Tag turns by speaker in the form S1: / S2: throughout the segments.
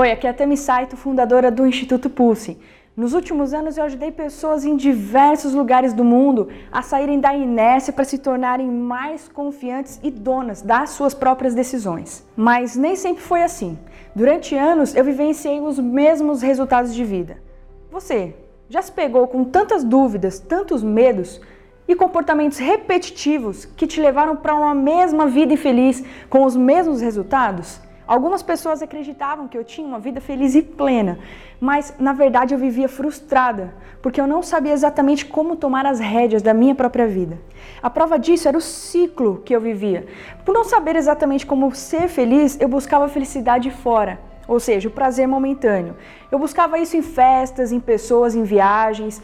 S1: Oi, aqui é a Tami Saito, fundadora do Instituto Pulse. Nos últimos anos eu ajudei pessoas em diversos lugares do mundo a saírem da inércia para se tornarem mais confiantes e donas das suas próprias decisões. Mas nem sempre foi assim. Durante anos eu vivenciei os mesmos resultados de vida. Você já se pegou com tantas dúvidas, tantos medos e comportamentos repetitivos que te levaram para uma mesma vida infeliz com os mesmos resultados? Algumas pessoas acreditavam que eu tinha uma vida feliz e plena, mas na verdade eu vivia frustrada, porque eu não sabia exatamente como tomar as rédeas da minha própria vida. A prova disso era o ciclo que eu vivia. Por não saber exatamente como ser feliz, eu buscava felicidade fora, ou seja, o prazer momentâneo. Eu buscava isso em festas, em pessoas, em viagens,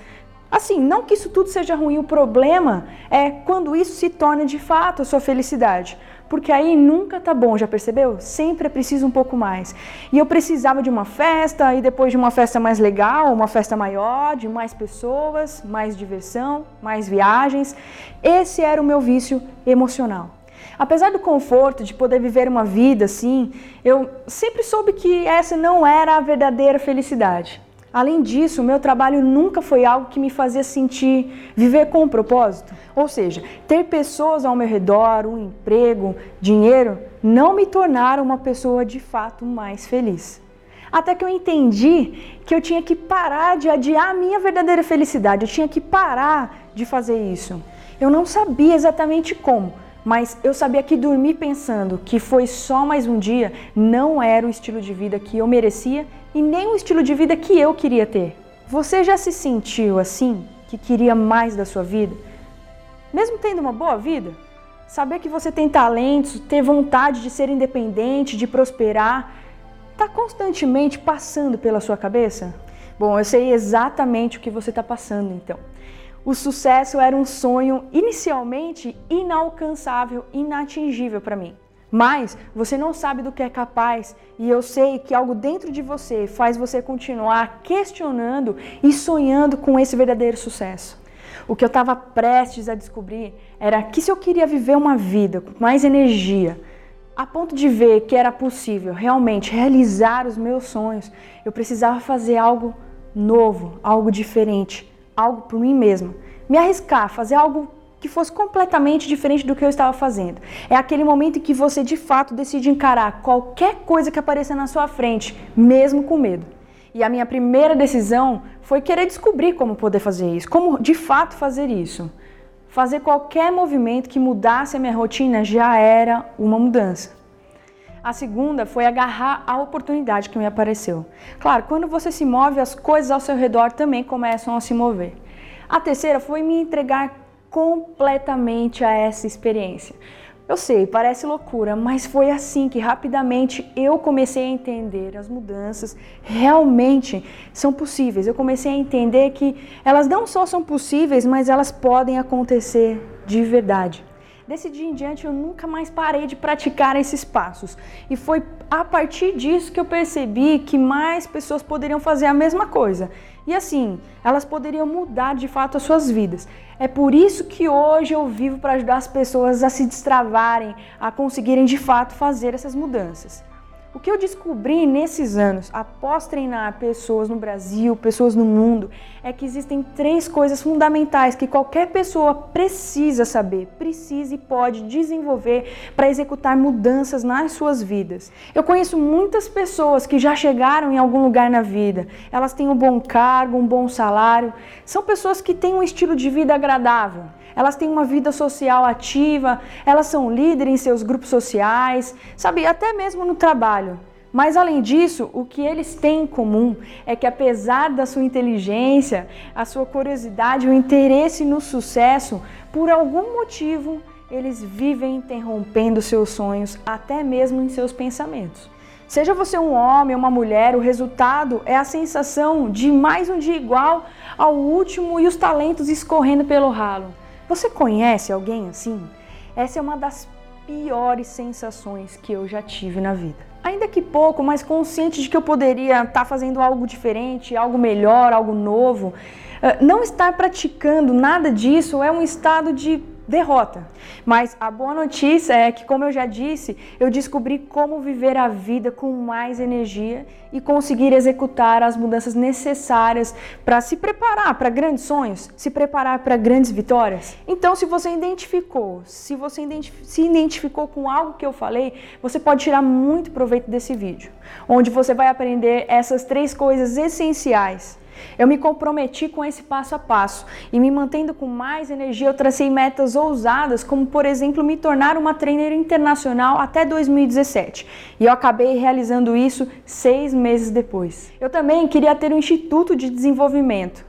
S1: Assim, não que isso tudo seja ruim, o problema é quando isso se torna de fato a sua felicidade. Porque aí nunca tá bom, já percebeu? Sempre é preciso um pouco mais. E eu precisava de uma festa, e depois de uma festa mais legal, uma festa maior, de mais pessoas, mais diversão, mais viagens. Esse era o meu vício emocional. Apesar do conforto de poder viver uma vida assim, eu sempre soube que essa não era a verdadeira felicidade. Além disso, o meu trabalho nunca foi algo que me fazia sentir viver com um propósito. Ou seja, ter pessoas ao meu redor, um emprego, dinheiro, não me tornaram uma pessoa de fato mais feliz. Até que eu entendi que eu tinha que parar de adiar a minha verdadeira felicidade, eu tinha que parar de fazer isso. Eu não sabia exatamente como, mas eu sabia que dormir pensando que foi só mais um dia não era o estilo de vida que eu merecia e nem o estilo de vida que eu queria ter. Você já se sentiu assim, que queria mais da sua vida? Mesmo tendo uma boa vida? Saber que você tem talentos, ter vontade de ser independente, de prosperar, está constantemente passando pela sua cabeça? Bom, eu sei exatamente o que você está passando então. O sucesso era um sonho inicialmente inalcançável, inatingível para mim. Mas você não sabe do que é capaz e eu sei que algo dentro de você faz você continuar questionando e sonhando com esse verdadeiro sucesso. O que eu estava prestes a descobrir era que se eu queria viver uma vida com mais energia, a ponto de ver que era possível realmente realizar os meus sonhos, eu precisava fazer algo novo, algo diferente, algo por mim mesma. Me arriscar, fazer algo que fosse completamente diferente do que eu estava fazendo. É aquele momento em que você de fato decide encarar qualquer coisa que apareça na sua frente, mesmo com medo. E a minha primeira decisão foi querer descobrir como poder fazer isso, como de fato fazer isso. Fazer qualquer movimento que mudasse a minha rotina já era uma mudança. A segunda foi agarrar a oportunidade que me apareceu. Claro, quando você se move, as coisas ao seu redor também começam a se mover. A terceira foi me entregar completamente a essa experiência. Eu sei, parece loucura, mas foi assim que rapidamente eu comecei a entender as mudanças realmente são possíveis. Eu comecei a entender que elas não só são possíveis, mas elas podem acontecer de verdade. Desse dia em diante eu nunca mais parei de praticar esses passos. E foi a partir disso que eu percebi que mais pessoas poderiam fazer a mesma coisa. E assim, elas poderiam mudar de fato as suas vidas. É por isso que hoje eu vivo para ajudar as pessoas a se destravarem, a conseguirem de fato fazer essas mudanças. O que eu descobri nesses anos, após treinar pessoas no Brasil, pessoas no mundo, é que existem três coisas fundamentais que qualquer pessoa precisa saber, precisa e pode desenvolver para executar mudanças nas suas vidas. Eu conheço muitas pessoas que já chegaram em algum lugar na vida, elas têm um bom cargo, um bom salário, são pessoas que têm um estilo de vida agradável elas têm uma vida social ativa, elas são líderes em seus grupos sociais, sabe, até mesmo no trabalho. Mas além disso, o que eles têm em comum é que apesar da sua inteligência, a sua curiosidade, o interesse no sucesso, por algum motivo, eles vivem interrompendo seus sonhos, até mesmo em seus pensamentos. Seja você um homem ou uma mulher, o resultado é a sensação de mais um dia igual ao último e os talentos escorrendo pelo ralo. Você conhece alguém assim? Essa é uma das piores sensações que eu já tive na vida. Ainda que pouco, mas consciente de que eu poderia estar fazendo algo diferente, algo melhor, algo novo. Eh, não estar praticando nada disso é um estado de derrota. Mas a boa notícia é que, como eu já disse, eu descobri como viver a vida com mais energia e conseguir executar as mudanças necessárias para se preparar para grandes sonhos, se preparar para grandes vitórias. Então, se você identificou, se você identif se identificou com algo que eu falei, você pode tirar muito proveito desse vídeo, onde você vai aprender essas três coisas essenciais eu me comprometi com esse passo a passo e me mantendo com mais energia, eu tracei metas ousadas, como por exemplo me tornar uma trainer internacional até 2017. E eu acabei realizando isso seis meses depois. Eu também queria ter um instituto de desenvolvimento.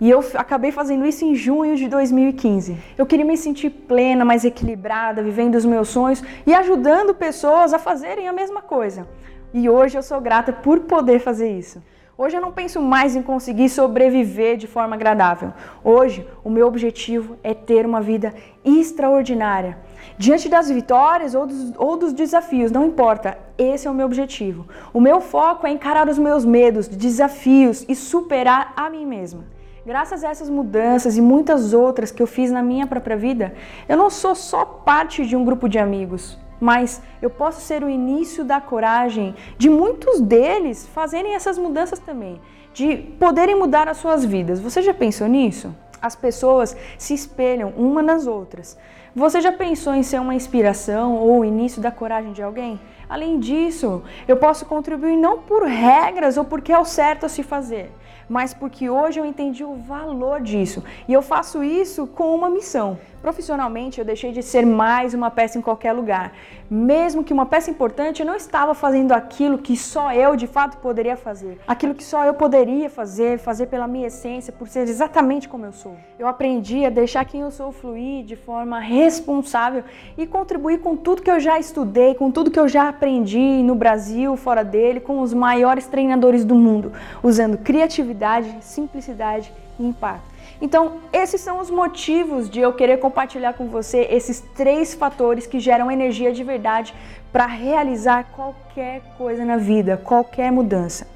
S1: E eu acabei fazendo isso em junho de 2015. Eu queria me sentir plena, mais equilibrada, vivendo os meus sonhos e ajudando pessoas a fazerem a mesma coisa. E hoje eu sou grata por poder fazer isso. Hoje eu não penso mais em conseguir sobreviver de forma agradável. Hoje o meu objetivo é ter uma vida extraordinária. Diante das vitórias ou dos, ou dos desafios, não importa, esse é o meu objetivo. O meu foco é encarar os meus medos, desafios e superar a mim mesma. Graças a essas mudanças e muitas outras que eu fiz na minha própria vida, eu não sou só parte de um grupo de amigos mas eu posso ser o início da coragem de muitos deles fazerem essas mudanças também, de poderem mudar as suas vidas. Você já pensou nisso? As pessoas se espelham uma nas outras. Você já pensou em ser uma inspiração ou o início da coragem de alguém? Além disso, eu posso contribuir não por regras ou porque é o certo a se fazer, mas porque hoje eu entendi o valor disso e eu faço isso com uma missão. Profissionalmente, eu deixei de ser mais uma peça em qualquer lugar. Mesmo que uma peça importante, eu não estava fazendo aquilo que só eu de fato poderia fazer. Aquilo que só eu poderia fazer, fazer pela minha essência, por ser exatamente como eu sou. Eu aprendi a deixar quem eu sou fluir de forma responsável e contribuir com tudo que eu já estudei, com tudo que eu já aprendi no Brasil, fora dele, com os maiores treinadores do mundo, usando criatividade, simplicidade e impacto. Então, esses são os motivos de eu querer compartilhar com você esses três fatores que geram energia de verdade para realizar qualquer coisa na vida, qualquer mudança.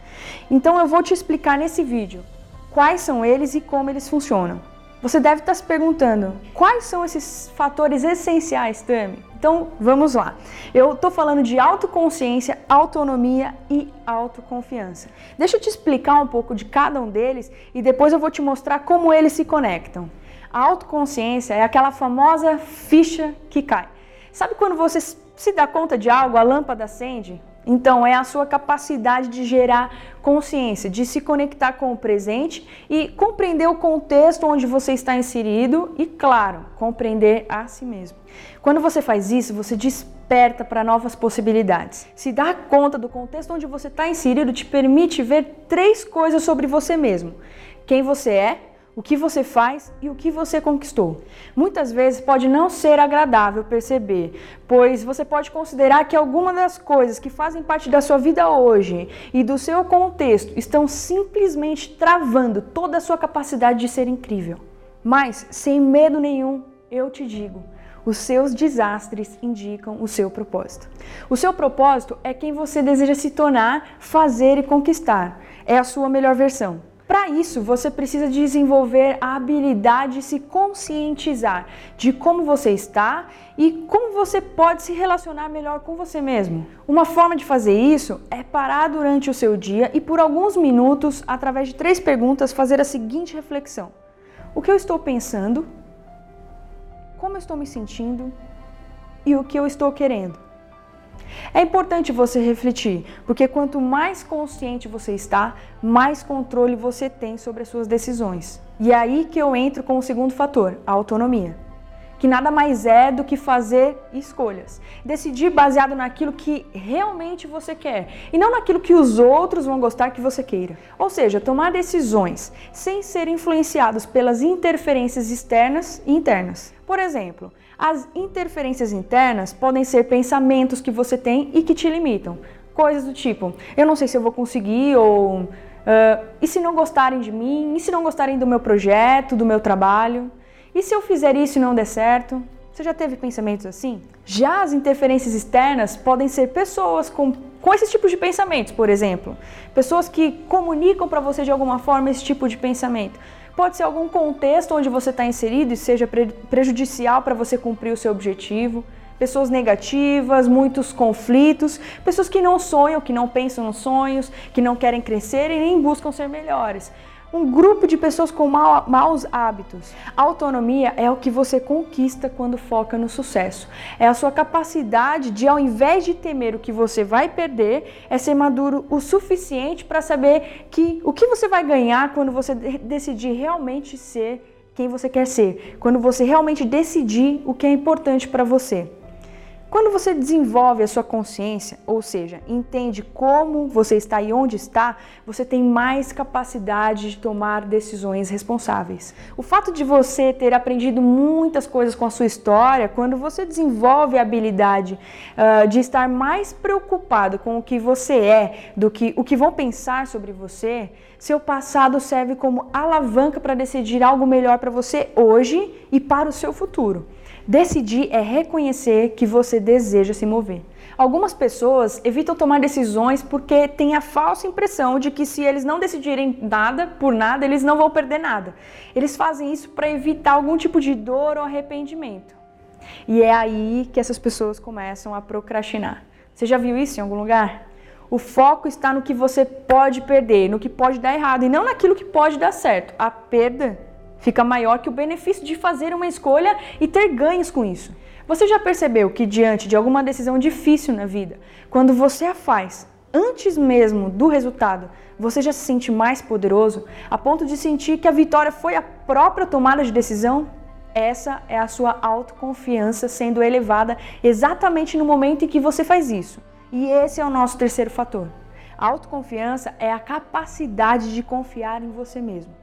S1: Então, eu vou te explicar nesse vídeo quais são eles e como eles funcionam. Você deve estar se perguntando: quais são esses fatores essenciais, Tami? Então vamos lá. Eu estou falando de autoconsciência, autonomia e autoconfiança. Deixa eu te explicar um pouco de cada um deles e depois eu vou te mostrar como eles se conectam. A autoconsciência é aquela famosa ficha que cai. Sabe quando você se dá conta de algo, a lâmpada acende? Então, é a sua capacidade de gerar consciência, de se conectar com o presente e compreender o contexto onde você está inserido e, claro, compreender a si mesmo. Quando você faz isso, você desperta para novas possibilidades. Se dar conta do contexto onde você está inserido te permite ver três coisas sobre você mesmo: quem você é, o que você faz e o que você conquistou. Muitas vezes pode não ser agradável perceber, pois você pode considerar que algumas das coisas que fazem parte da sua vida hoje e do seu contexto estão simplesmente travando toda a sua capacidade de ser incrível. Mas, sem medo nenhum, eu te digo, os seus desastres indicam o seu propósito. O seu propósito é quem você deseja se tornar, fazer e conquistar. É a sua melhor versão. Para isso, você precisa desenvolver a habilidade de se conscientizar de como você está e como você pode se relacionar melhor com você mesmo. Uma forma de fazer isso é parar durante o seu dia e por alguns minutos, através de três perguntas, fazer a seguinte reflexão: O que eu estou pensando? Como eu estou me sentindo? E o que eu estou querendo? É importante você refletir, porque quanto mais consciente você está, mais controle você tem sobre as suas decisões. E é aí que eu entro com o segundo fator, a autonomia. Que nada mais é do que fazer escolhas. Decidir baseado naquilo que realmente você quer e não naquilo que os outros vão gostar que você queira. Ou seja, tomar decisões sem ser influenciados pelas interferências externas e internas. Por exemplo, as interferências internas podem ser pensamentos que você tem e que te limitam. Coisas do tipo: eu não sei se eu vou conseguir, ou uh, e se não gostarem de mim, e se não gostarem do meu projeto, do meu trabalho, e se eu fizer isso e não der certo? Você já teve pensamentos assim? Já as interferências externas podem ser pessoas com, com esses tipos de pensamentos, por exemplo. Pessoas que comunicam para você de alguma forma esse tipo de pensamento. Pode ser algum contexto onde você está inserido e seja prejudicial para você cumprir o seu objetivo. Pessoas negativas, muitos conflitos, pessoas que não sonham, que não pensam nos sonhos, que não querem crescer e nem buscam ser melhores um grupo de pessoas com ma maus hábitos. Autonomia é o que você conquista quando foca no sucesso. É a sua capacidade de, ao invés de temer o que você vai perder, é ser maduro o suficiente para saber que o que você vai ganhar quando você decidir realmente ser quem você quer ser, quando você realmente decidir o que é importante para você. Quando você desenvolve a sua consciência, ou seja, entende como você está e onde está, você tem mais capacidade de tomar decisões responsáveis. O fato de você ter aprendido muitas coisas com a sua história, quando você desenvolve a habilidade uh, de estar mais preocupado com o que você é do que o que vão pensar sobre você, seu passado serve como alavanca para decidir algo melhor para você hoje e para o seu futuro. Decidir é reconhecer que você deseja se mover. Algumas pessoas evitam tomar decisões porque têm a falsa impressão de que se eles não decidirem nada por nada, eles não vão perder nada. Eles fazem isso para evitar algum tipo de dor ou arrependimento. E é aí que essas pessoas começam a procrastinar. Você já viu isso em algum lugar? O foco está no que você pode perder, no que pode dar errado e não naquilo que pode dar certo. A perda fica maior que o benefício de fazer uma escolha e ter ganhos com isso. Você já percebeu que, diante de alguma decisão difícil na vida, quando você a faz, antes mesmo do resultado, você já se sente mais poderoso, a ponto de sentir que a vitória foi a própria tomada de decisão? Essa é a sua autoconfiança sendo elevada exatamente no momento em que você faz isso. E esse é o nosso terceiro fator. A autoconfiança é a capacidade de confiar em você mesmo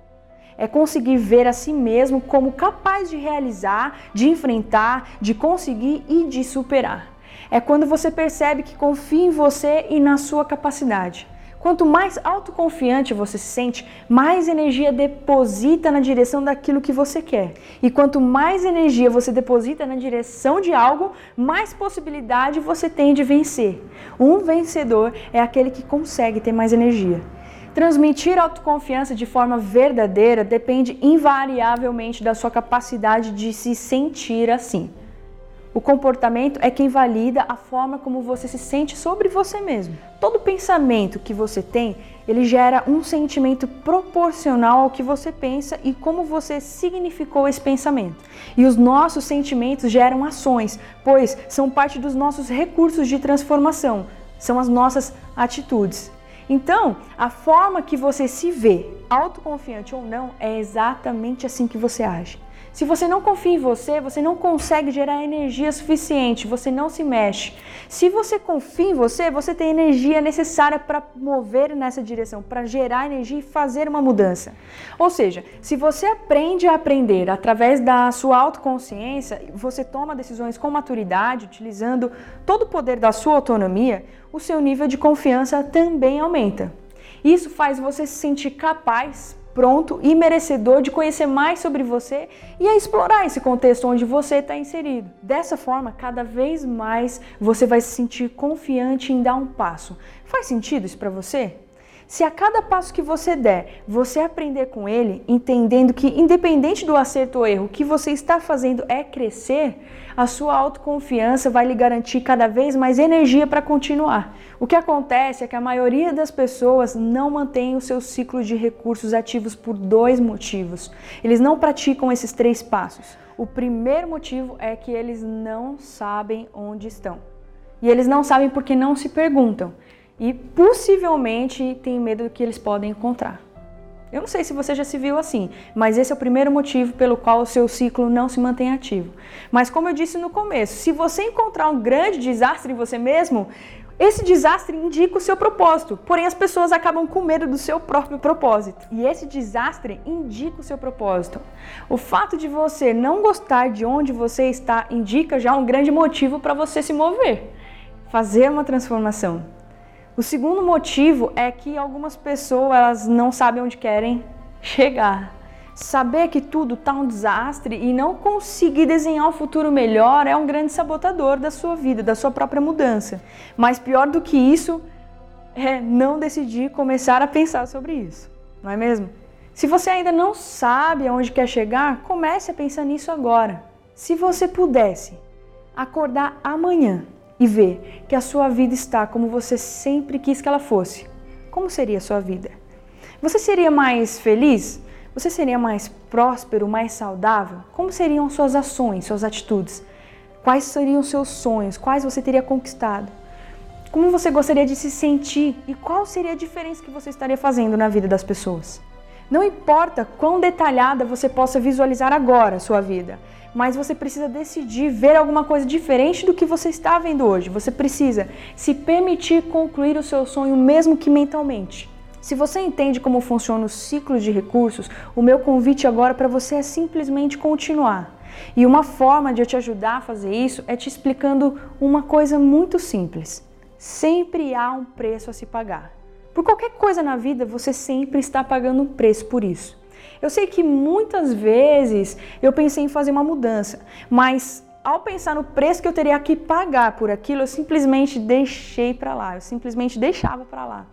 S1: é conseguir ver a si mesmo como capaz de realizar, de enfrentar, de conseguir e de superar. É quando você percebe que confia em você e na sua capacidade. Quanto mais autoconfiante você se sente, mais energia deposita na direção daquilo que você quer. E quanto mais energia você deposita na direção de algo, mais possibilidade você tem de vencer. Um vencedor é aquele que consegue ter mais energia. Transmitir autoconfiança de forma verdadeira depende invariavelmente da sua capacidade de se sentir assim. O comportamento é quem valida a forma como você se sente sobre você mesmo. Todo pensamento que você tem, ele gera um sentimento proporcional ao que você pensa e como você significou esse pensamento. E os nossos sentimentos geram ações, pois são parte dos nossos recursos de transformação, são as nossas atitudes. Então, a forma que você se vê, autoconfiante ou não, é exatamente assim que você age. Se você não confia em você, você não consegue gerar energia suficiente, você não se mexe. Se você confia em você, você tem energia necessária para mover nessa direção, para gerar energia e fazer uma mudança. Ou seja, se você aprende a aprender através da sua autoconsciência, você toma decisões com maturidade, utilizando todo o poder da sua autonomia, o seu nível de confiança também aumenta. Isso faz você se sentir capaz, pronto e merecedor de conhecer mais sobre você e a explorar esse contexto onde você está inserido. Dessa forma, cada vez mais você vai se sentir confiante em dar um passo. Faz sentido isso para você? Se a cada passo que você der, você aprender com ele, entendendo que independente do acerto ou erro, o que você está fazendo é crescer, a sua autoconfiança vai lhe garantir cada vez mais energia para continuar. O que acontece é que a maioria das pessoas não mantém o seu ciclo de recursos ativos por dois motivos. Eles não praticam esses três passos. O primeiro motivo é que eles não sabem onde estão. E eles não sabem porque não se perguntam e possivelmente tem medo do que eles podem encontrar. Eu não sei se você já se viu assim, mas esse é o primeiro motivo pelo qual o seu ciclo não se mantém ativo. Mas como eu disse no começo, se você encontrar um grande desastre em você mesmo, esse desastre indica o seu propósito, porém as pessoas acabam com medo do seu próprio propósito. E esse desastre indica o seu propósito. O fato de você não gostar de onde você está indica já um grande motivo para você se mover, fazer uma transformação. O segundo motivo é que algumas pessoas não sabem onde querem chegar. Saber que tudo está um desastre e não conseguir desenhar um futuro melhor é um grande sabotador da sua vida, da sua própria mudança. Mas pior do que isso é não decidir começar a pensar sobre isso, não é mesmo? Se você ainda não sabe aonde quer chegar, comece a pensar nisso agora. Se você pudesse acordar amanhã e ver que a sua vida está como você sempre quis que ela fosse, como seria a sua vida? Você seria mais feliz? Você seria mais próspero, mais saudável? Como seriam suas ações, suas atitudes? Quais seriam seus sonhos? Quais você teria conquistado? Como você gostaria de se sentir e qual seria a diferença que você estaria fazendo na vida das pessoas? Não importa quão detalhada você possa visualizar agora a sua vida, mas você precisa decidir ver alguma coisa diferente do que você está vendo hoje. Você precisa se permitir concluir o seu sonho, mesmo que mentalmente. Se você entende como funciona o ciclo de recursos, o meu convite agora para você é simplesmente continuar. E uma forma de eu te ajudar a fazer isso é te explicando uma coisa muito simples. Sempre há um preço a se pagar. Por qualquer coisa na vida, você sempre está pagando um preço por isso. Eu sei que muitas vezes eu pensei em fazer uma mudança, mas ao pensar no preço que eu teria que pagar por aquilo, eu simplesmente deixei para lá, eu simplesmente deixava para lá.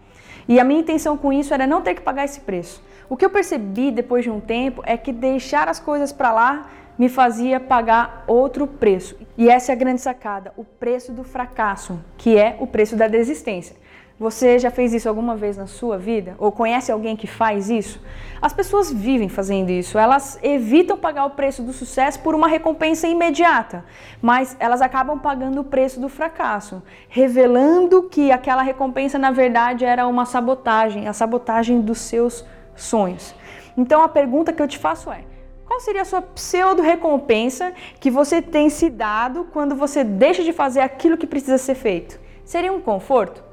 S1: E a minha intenção com isso era não ter que pagar esse preço. O que eu percebi depois de um tempo é que deixar as coisas para lá me fazia pagar outro preço. E essa é a grande sacada, o preço do fracasso, que é o preço da desistência. Você já fez isso alguma vez na sua vida? Ou conhece alguém que faz isso? As pessoas vivem fazendo isso. Elas evitam pagar o preço do sucesso por uma recompensa imediata, mas elas acabam pagando o preço do fracasso, revelando que aquela recompensa na verdade era uma sabotagem, a sabotagem dos seus sonhos. Então a pergunta que eu te faço é: qual seria a sua pseudo recompensa que você tem se dado quando você deixa de fazer aquilo que precisa ser feito? Seria um conforto?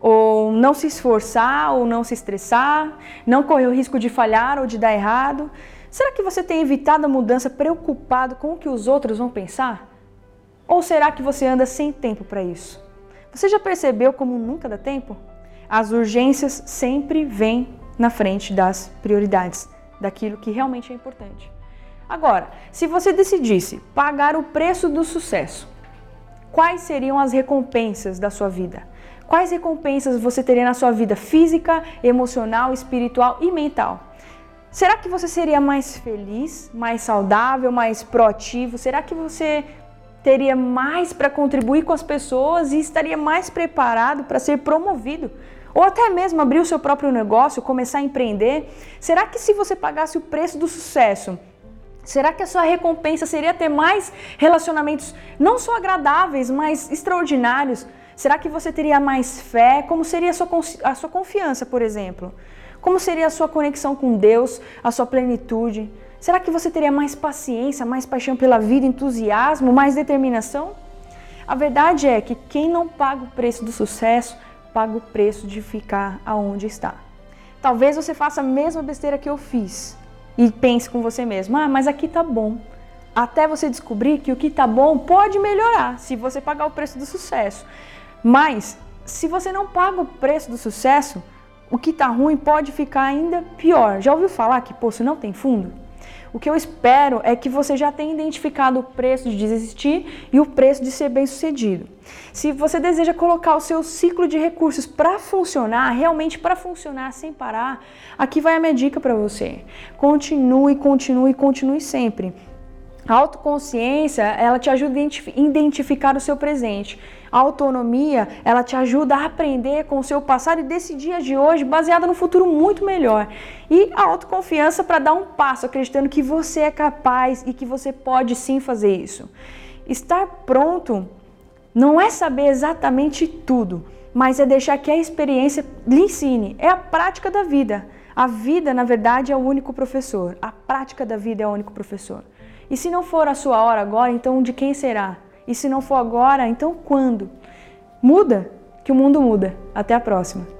S1: Ou não se esforçar, ou não se estressar, não correr o risco de falhar ou de dar errado? Será que você tem evitado a mudança preocupado com o que os outros vão pensar? Ou será que você anda sem tempo para isso? Você já percebeu como nunca dá tempo? As urgências sempre vêm na frente das prioridades, daquilo que realmente é importante. Agora, se você decidisse pagar o preço do sucesso, quais seriam as recompensas da sua vida? Quais recompensas você teria na sua vida física, emocional, espiritual e mental? Será que você seria mais feliz, mais saudável, mais proativo? Será que você teria mais para contribuir com as pessoas e estaria mais preparado para ser promovido? Ou até mesmo abrir o seu próprio negócio, começar a empreender? Será que se você pagasse o preço do sucesso, Será que a sua recompensa seria ter mais relacionamentos não só agradáveis, mas extraordinários? Será que você teria mais fé? Como seria a sua, a sua confiança, por exemplo? Como seria a sua conexão com Deus, a sua plenitude? Será que você teria mais paciência, mais paixão pela vida, entusiasmo, mais determinação? A verdade é que quem não paga o preço do sucesso, paga o preço de ficar aonde está. Talvez você faça a mesma besteira que eu fiz e pense com você mesmo: ah, mas aqui tá bom. Até você descobrir que o que tá bom pode melhorar se você pagar o preço do sucesso. Mas se você não paga o preço do sucesso, o que está ruim pode ficar ainda pior. Já ouviu falar que poço não tem fundo? O que eu espero é que você já tenha identificado o preço de desistir e o preço de ser bem-sucedido. Se você deseja colocar o seu ciclo de recursos para funcionar, realmente para funcionar sem parar, aqui vai a minha dica para você. Continue, continue, continue sempre. A autoconsciência, ela te ajuda a identificar o seu presente. A autonomia, ela te ajuda a aprender com o seu passado e decidir de hoje baseada no futuro muito melhor. E a autoconfiança para dar um passo acreditando que você é capaz e que você pode sim fazer isso. Estar pronto não é saber exatamente tudo, mas é deixar que a experiência lhe ensine. É a prática da vida. A vida, na verdade, é o único professor. A prática da vida é o único professor. E se não for a sua hora agora, então de quem será? E se não for agora, então quando? Muda, que o mundo muda. Até a próxima.